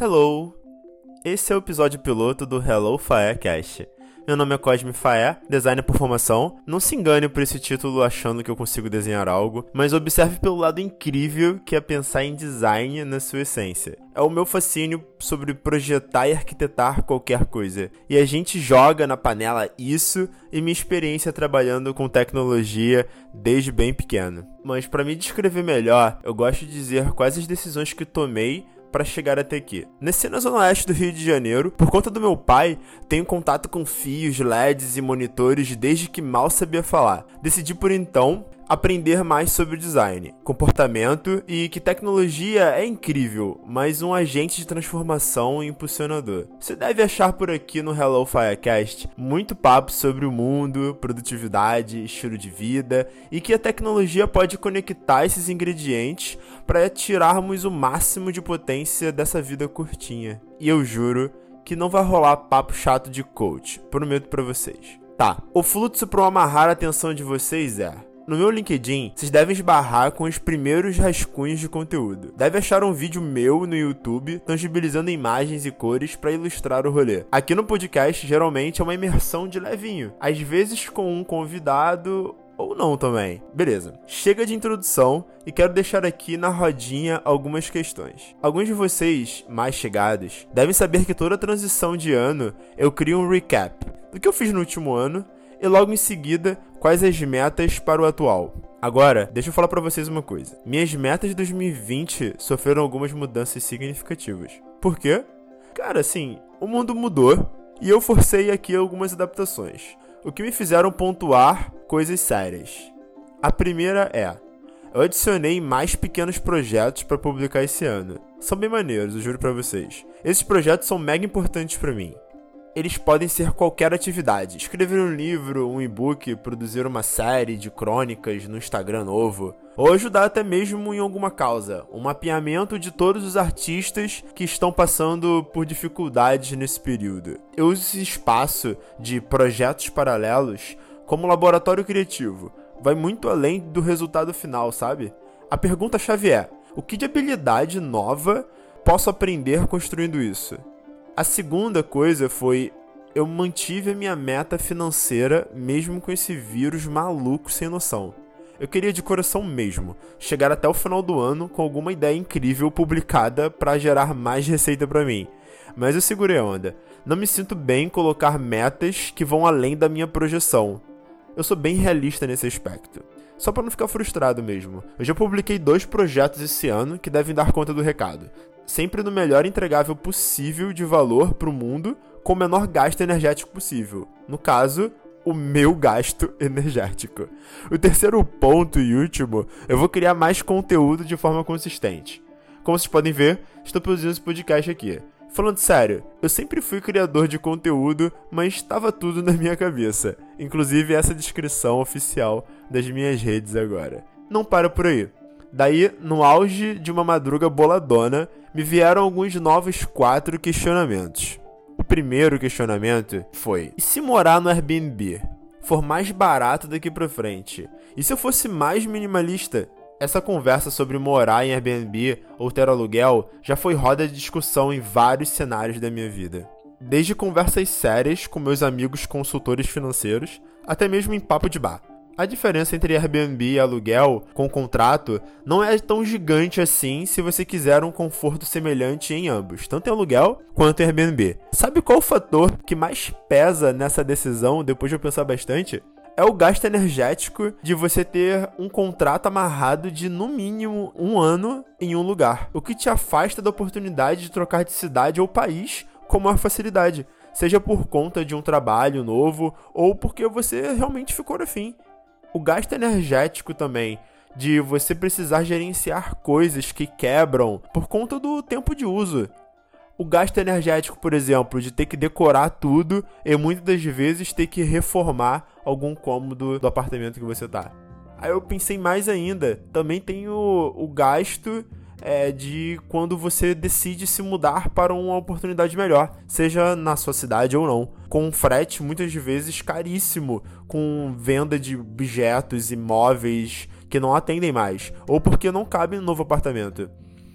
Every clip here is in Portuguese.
Hello! Esse é o episódio piloto do Hello Firecast. Meu nome é Cosme Faé, designer por formação. Não se engane por esse título achando que eu consigo desenhar algo, mas observe pelo lado incrível que é pensar em design na sua essência. É o meu fascínio sobre projetar e arquitetar qualquer coisa. E a gente joga na panela isso e minha experiência trabalhando com tecnologia desde bem pequeno. Mas para me descrever melhor, eu gosto de dizer quais as decisões que tomei para chegar até aqui. Nasci na zona oeste do Rio de Janeiro. Por conta do meu pai, tenho contato com fios, LEDs e monitores desde que mal sabia falar. Decidi por então aprender mais sobre design, comportamento e que tecnologia é incrível, mas um agente de transformação e impulsionador. Você deve achar por aqui no Hello Firecast muito papo sobre o mundo, produtividade, estilo de vida e que a tecnologia pode conectar esses ingredientes para tirarmos o máximo de potência dessa vida curtinha. E eu juro que não vai rolar papo chato de coach, prometo para vocês. Tá, o fluxo para amarrar a atenção de vocês é no meu LinkedIn, vocês devem esbarrar com os primeiros rascunhos de conteúdo. Deve achar um vídeo meu no YouTube tangibilizando imagens e cores para ilustrar o rolê. Aqui no podcast, geralmente é uma imersão de levinho, às vezes com um convidado ou não também. Beleza. Chega de introdução e quero deixar aqui na rodinha algumas questões. Alguns de vocês, mais chegados, devem saber que toda transição de ano eu crio um recap do que eu fiz no último ano e logo em seguida quais as metas para o atual. Agora, deixa eu falar para vocês uma coisa. Minhas metas de 2020 sofreram algumas mudanças significativas. Por quê? Cara, assim, o mundo mudou e eu forcei aqui algumas adaptações, o que me fizeram pontuar coisas sérias. A primeira é: eu adicionei mais pequenos projetos para publicar esse ano. São bem maneiros, eu juro para vocês. Esses projetos são mega importantes para mim eles podem ser qualquer atividade. Escrever um livro, um e-book, produzir uma série de crônicas no Instagram novo, ou ajudar até mesmo em alguma causa, um mapeamento de todos os artistas que estão passando por dificuldades nesse período. Eu uso esse espaço de projetos paralelos como laboratório criativo. Vai muito além do resultado final, sabe? A pergunta-chave é: o que de habilidade nova posso aprender construindo isso? A segunda coisa foi eu mantive a minha meta financeira mesmo com esse vírus maluco sem noção. Eu queria de coração mesmo chegar até o final do ano com alguma ideia incrível publicada para gerar mais receita para mim. Mas eu segurei a onda. Não me sinto bem em colocar metas que vão além da minha projeção. Eu sou bem realista nesse aspecto. Só para não ficar frustrado mesmo. Eu já publiquei dois projetos esse ano que devem dar conta do recado sempre no melhor entregável possível de valor para o mundo com o menor gasto energético possível. No caso, o meu gasto energético. O terceiro ponto e último, eu vou criar mais conteúdo de forma consistente. Como vocês podem ver, estou produzindo esse podcast aqui. Falando sério, eu sempre fui criador de conteúdo, mas estava tudo na minha cabeça, inclusive essa descrição oficial das minhas redes agora. Não para por aí. Daí, no auge de uma madruga boladona, me vieram alguns novos quatro questionamentos. O primeiro questionamento foi: e se morar no Airbnb for mais barato daqui pra frente? E se eu fosse mais minimalista? Essa conversa sobre morar em Airbnb ou ter aluguel já foi roda de discussão em vários cenários da minha vida. Desde conversas sérias com meus amigos consultores financeiros, até mesmo em papo de bar. A diferença entre Airbnb e aluguel com contrato não é tão gigante assim se você quiser um conforto semelhante em ambos, tanto em aluguel quanto em Airbnb. Sabe qual o fator que mais pesa nessa decisão, depois de eu pensar bastante? É o gasto energético de você ter um contrato amarrado de no mínimo um ano em um lugar, o que te afasta da oportunidade de trocar de cidade ou país com maior facilidade seja por conta de um trabalho novo ou porque você realmente ficou afim o gasto energético também de você precisar gerenciar coisas que quebram por conta do tempo de uso. O gasto energético, por exemplo, de ter que decorar tudo e muitas das vezes ter que reformar algum cômodo do apartamento que você tá. Aí eu pensei mais ainda, também tem o, o gasto é, de quando você decide se mudar para uma oportunidade melhor, seja na sua cidade ou não, com um frete muitas vezes caríssimo, com venda de objetos, imóveis que não atendem mais, ou porque não cabem no novo apartamento.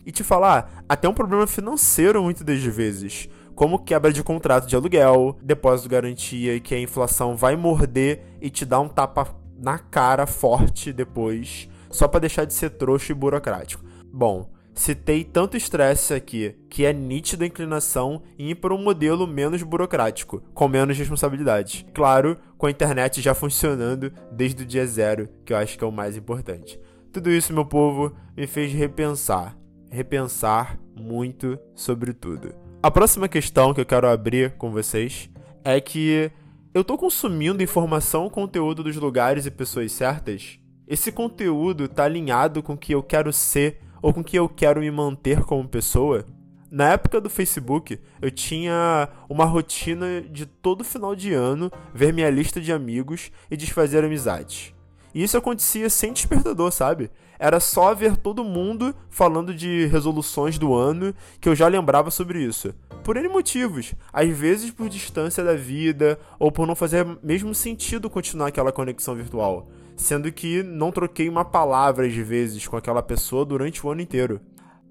e te falar até um problema financeiro muitas das vezes, como quebra de contrato de aluguel, depósito de garantia e que a inflação vai morder e te dar um tapa na cara forte depois, só para deixar de ser trouxa e burocrático. Bom, citei tanto estresse aqui que é nítida a inclinação em ir para um modelo menos burocrático, com menos responsabilidade. Claro, com a internet já funcionando desde o dia zero, que eu acho que é o mais importante. Tudo isso, meu povo, me fez repensar. Repensar muito sobre tudo. A próxima questão que eu quero abrir com vocês é que eu tô consumindo informação conteúdo dos lugares e pessoas certas? Esse conteúdo tá alinhado com o que eu quero ser ou com que eu quero me manter como pessoa? Na época do Facebook, eu tinha uma rotina de todo final de ano ver minha lista de amigos e desfazer amizades. E isso acontecia sem despertador, sabe? Era só ver todo mundo falando de resoluções do ano que eu já lembrava sobre isso. Por N motivos. Às vezes por distância da vida, ou por não fazer mesmo sentido continuar aquela conexão virtual. Sendo que não troquei uma palavra às vezes com aquela pessoa durante o ano inteiro.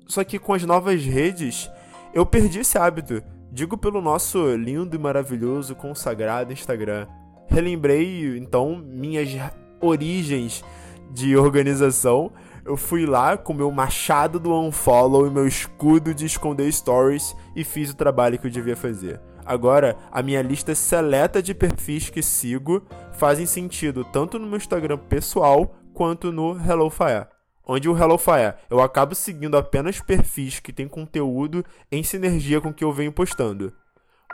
Só que com as novas redes, eu perdi esse hábito. Digo pelo nosso lindo e maravilhoso consagrado Instagram. Relembrei então minhas origens de organização, eu fui lá com meu machado do unfollow e meu escudo de esconder stories e fiz o trabalho que eu devia fazer. Agora, a minha lista seleta de perfis que sigo fazem sentido tanto no meu Instagram pessoal quanto no HelloFire. Onde o HelloFire eu acabo seguindo apenas perfis que têm conteúdo em sinergia com o que eu venho postando.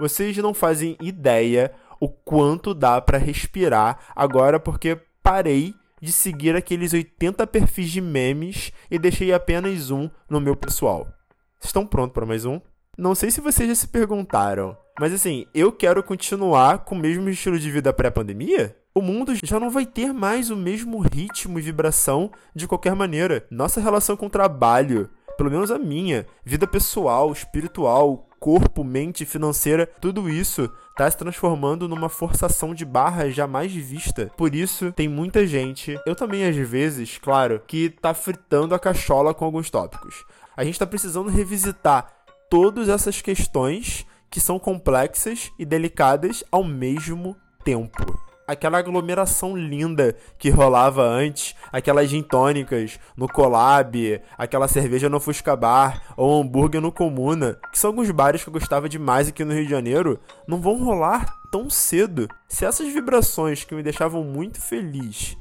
Vocês não fazem ideia o quanto dá para respirar agora porque parei de seguir aqueles 80 perfis de memes e deixei apenas um no meu pessoal. Estão prontos para mais um? Não sei se vocês já se perguntaram, mas assim, eu quero continuar com o mesmo estilo de vida pré-pandemia? O mundo já não vai ter mais o mesmo ritmo e vibração de qualquer maneira. Nossa relação com o trabalho, pelo menos a minha, vida pessoal, espiritual, corpo, mente, financeira, tudo isso está se transformando numa forçação de barra jamais vista. Por isso, tem muita gente, eu também às vezes, claro, que tá fritando a cachola com alguns tópicos. A gente está precisando revisitar todas essas questões que são complexas e delicadas ao mesmo tempo aquela aglomeração linda que rolava antes, aquelas gin tônicas no Collab, aquela cerveja no Fusca Bar ou hambúrguer no Comuna, que são alguns bares que eu gostava demais aqui no Rio de Janeiro, não vão rolar tão cedo. Se essas vibrações que me deixavam muito feliz,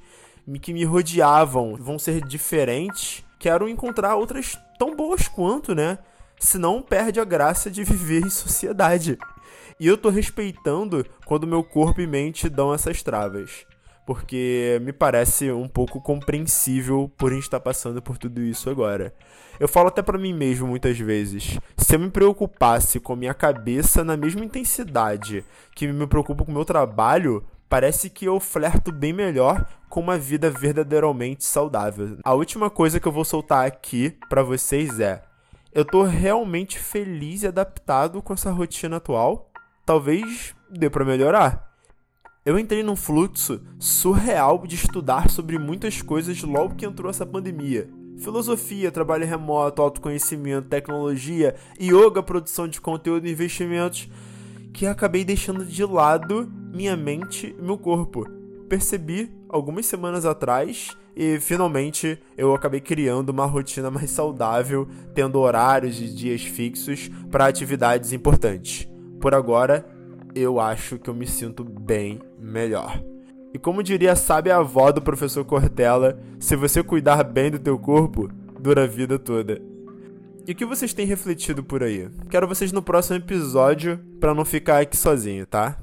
que me rodeavam, vão ser diferentes, quero encontrar outras tão boas quanto, né? Senão perde a graça de viver em sociedade. E eu tô respeitando quando meu corpo e mente dão essas travas. Porque me parece um pouco compreensível por a gente estar passando por tudo isso agora. Eu falo até para mim mesmo muitas vezes. Se eu me preocupasse com minha cabeça na mesma intensidade que me preocupo com meu trabalho, parece que eu flerto bem melhor com uma vida verdadeiramente saudável. A última coisa que eu vou soltar aqui para vocês é: eu tô realmente feliz e adaptado com essa rotina atual talvez dê para melhorar. Eu entrei num fluxo surreal de estudar sobre muitas coisas logo que entrou essa pandemia. Filosofia, trabalho remoto, autoconhecimento, tecnologia, yoga, produção de conteúdo e investimentos, que acabei deixando de lado minha mente e meu corpo. Percebi algumas semanas atrás e finalmente eu acabei criando uma rotina mais saudável, tendo horários e dias fixos para atividades importantes por agora, eu acho que eu me sinto bem melhor. E como diria a sábia avó do professor Cortella, se você cuidar bem do teu corpo, dura a vida toda. E o que vocês têm refletido por aí? Quero vocês no próximo episódio para não ficar aqui sozinho, tá?